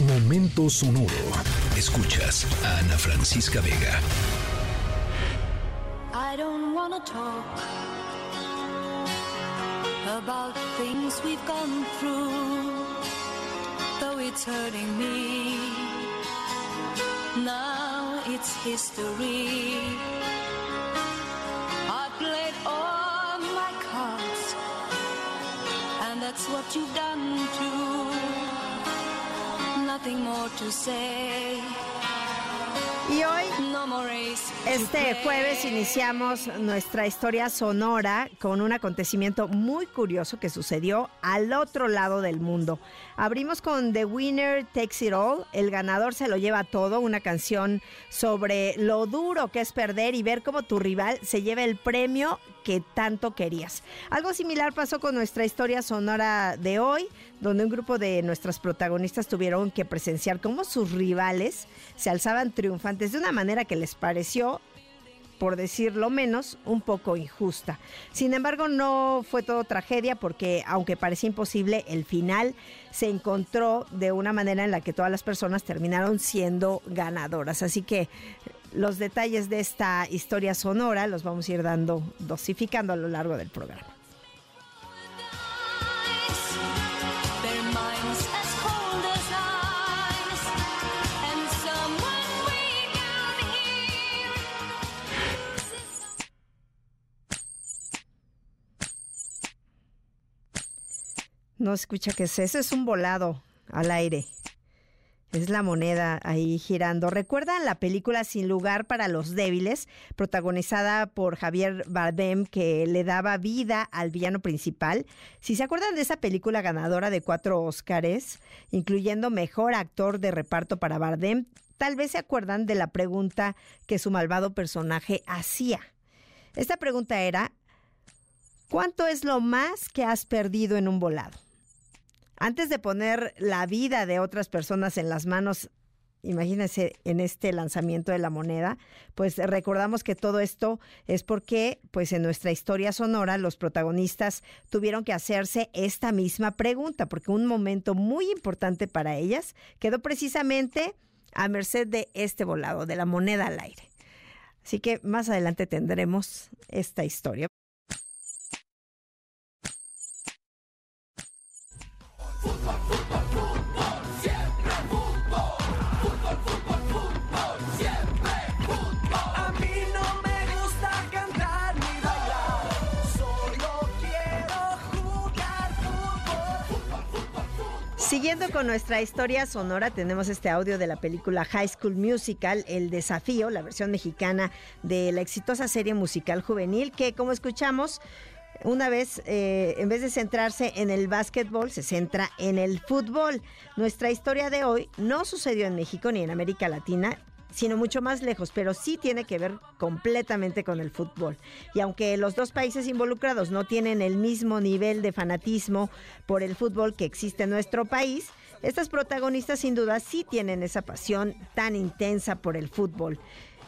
Momento sonoro. Escuchas a Ana Francisca Vega. I don't wanna talk about things we've gone through, though it's hurting me. Now it's history. I played all my cards, and that's what you've done too. Y hoy, este jueves, iniciamos nuestra historia sonora con un acontecimiento muy curioso que sucedió al otro lado del mundo. Abrimos con The Winner Takes It All, el ganador se lo lleva todo, una canción sobre lo duro que es perder y ver cómo tu rival se lleva el premio que tanto querías. Algo similar pasó con nuestra historia sonora de hoy, donde un grupo de nuestras protagonistas tuvieron que presenciar cómo sus rivales se alzaban triunfantes de una manera que les pareció por decirlo menos, un poco injusta. Sin embargo, no fue todo tragedia porque, aunque parecía imposible, el final se encontró de una manera en la que todas las personas terminaron siendo ganadoras. Así que los detalles de esta historia sonora los vamos a ir dando, dosificando a lo largo del programa. No escucha que es eso, es un volado al aire. Es la moneda ahí girando. ¿Recuerdan la película Sin lugar para los débiles, protagonizada por Javier Bardem, que le daba vida al villano principal? Si se acuerdan de esa película ganadora de cuatro Óscares, incluyendo mejor actor de reparto para Bardem, tal vez se acuerdan de la pregunta que su malvado personaje hacía. Esta pregunta era, ¿cuánto es lo más que has perdido en un volado? Antes de poner la vida de otras personas en las manos, imagínense en este lanzamiento de la moneda, pues recordamos que todo esto es porque, pues en nuestra historia sonora, los protagonistas tuvieron que hacerse esta misma pregunta, porque un momento muy importante para ellas quedó precisamente a merced de este volado, de la moneda al aire. Así que más adelante tendremos esta historia. Siguiendo con nuestra historia sonora, tenemos este audio de la película High School Musical, El Desafío, la versión mexicana de la exitosa serie musical juvenil, que como escuchamos, una vez, eh, en vez de centrarse en el básquetbol, se centra en el fútbol. Nuestra historia de hoy no sucedió en México ni en América Latina, sino mucho más lejos, pero sí tiene que ver completamente con el fútbol. Y aunque los dos países involucrados no tienen el mismo nivel de fanatismo por el fútbol que existe en nuestro país, estas protagonistas sin duda sí tienen esa pasión tan intensa por el fútbol.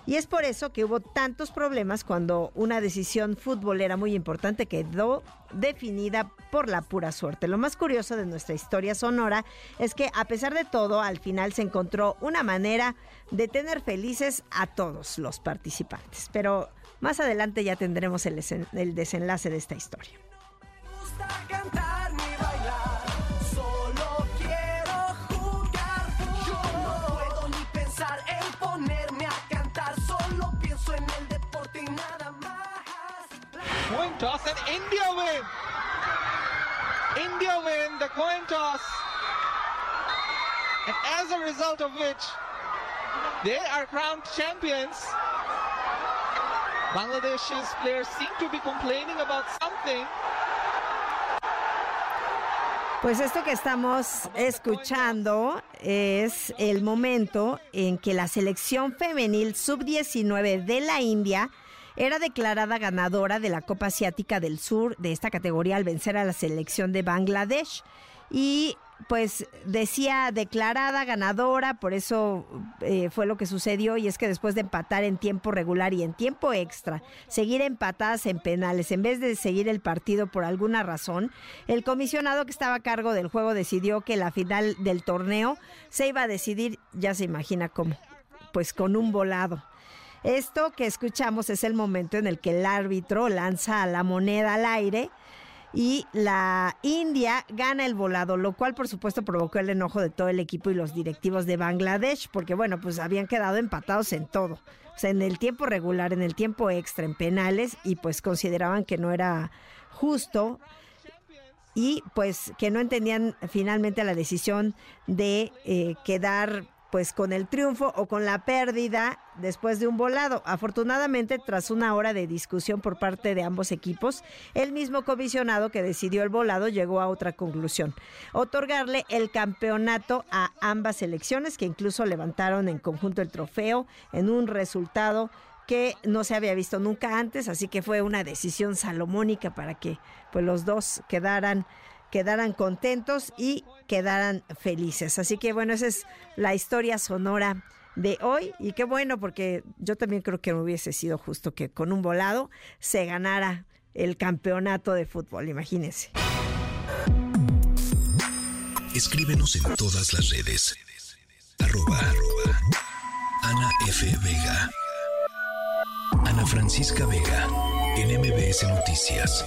Y es por eso que hubo tantos problemas cuando una decisión futbolera muy importante quedó definida por la pura suerte. Lo más curioso de nuestra historia sonora es que a pesar de todo, al final se encontró una manera de tener felices a todos los participantes. Pero más adelante ya tendremos el, el desenlace de esta historia. Toss and India win. India win the coin toss. And as a result of which, they are crowned champions. Bangladesh's players seem to be complaining about something. Pues esto que estamos escuchando es el momento en que la selección femenil sub-19 de la India era declarada ganadora de la Copa Asiática del Sur de esta categoría al vencer a la selección de Bangladesh. Y pues decía declarada ganadora, por eso eh, fue lo que sucedió y es que después de empatar en tiempo regular y en tiempo extra, seguir empatadas en penales en vez de seguir el partido por alguna razón, el comisionado que estaba a cargo del juego decidió que la final del torneo se iba a decidir, ya se imagina cómo, pues con un volado. Esto que escuchamos es el momento en el que el árbitro lanza la moneda al aire y la India gana el volado, lo cual por supuesto provocó el enojo de todo el equipo y los directivos de Bangladesh, porque bueno, pues habían quedado empatados en todo, o sea, en el tiempo regular, en el tiempo extra, en penales, y pues consideraban que no era justo y pues que no entendían finalmente la decisión de eh, quedar pues con el triunfo o con la pérdida después de un volado. Afortunadamente, tras una hora de discusión por parte de ambos equipos, el mismo comisionado que decidió el volado llegó a otra conclusión, otorgarle el campeonato a ambas selecciones que incluso levantaron en conjunto el trofeo en un resultado que no se había visto nunca antes, así que fue una decisión salomónica para que pues los dos quedaran quedaran contentos y quedaran felices. Así que bueno, esa es la historia sonora de hoy y qué bueno porque yo también creo que no hubiese sido justo que con un volado se ganara el campeonato de fútbol, imagínense. Escríbenos en todas las redes. Arroba, Ana F. Vega. Ana Francisca Vega. En. Noticias.